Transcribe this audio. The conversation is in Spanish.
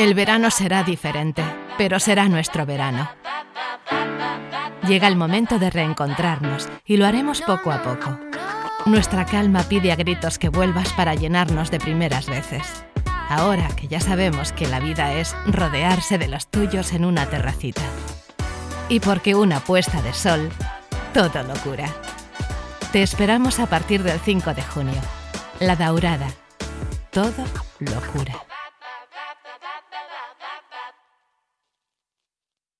El verano será diferente, pero será nuestro verano. Llega el momento de reencontrarnos y lo haremos poco a poco. Nuestra calma pide a gritos que vuelvas para llenarnos de primeras veces. Ahora que ya sabemos que la vida es rodearse de los tuyos en una terracita. Y porque una puesta de sol, todo locura. Te esperamos a partir del 5 de junio. La Daurada. Todo locura. bap, bap, bap.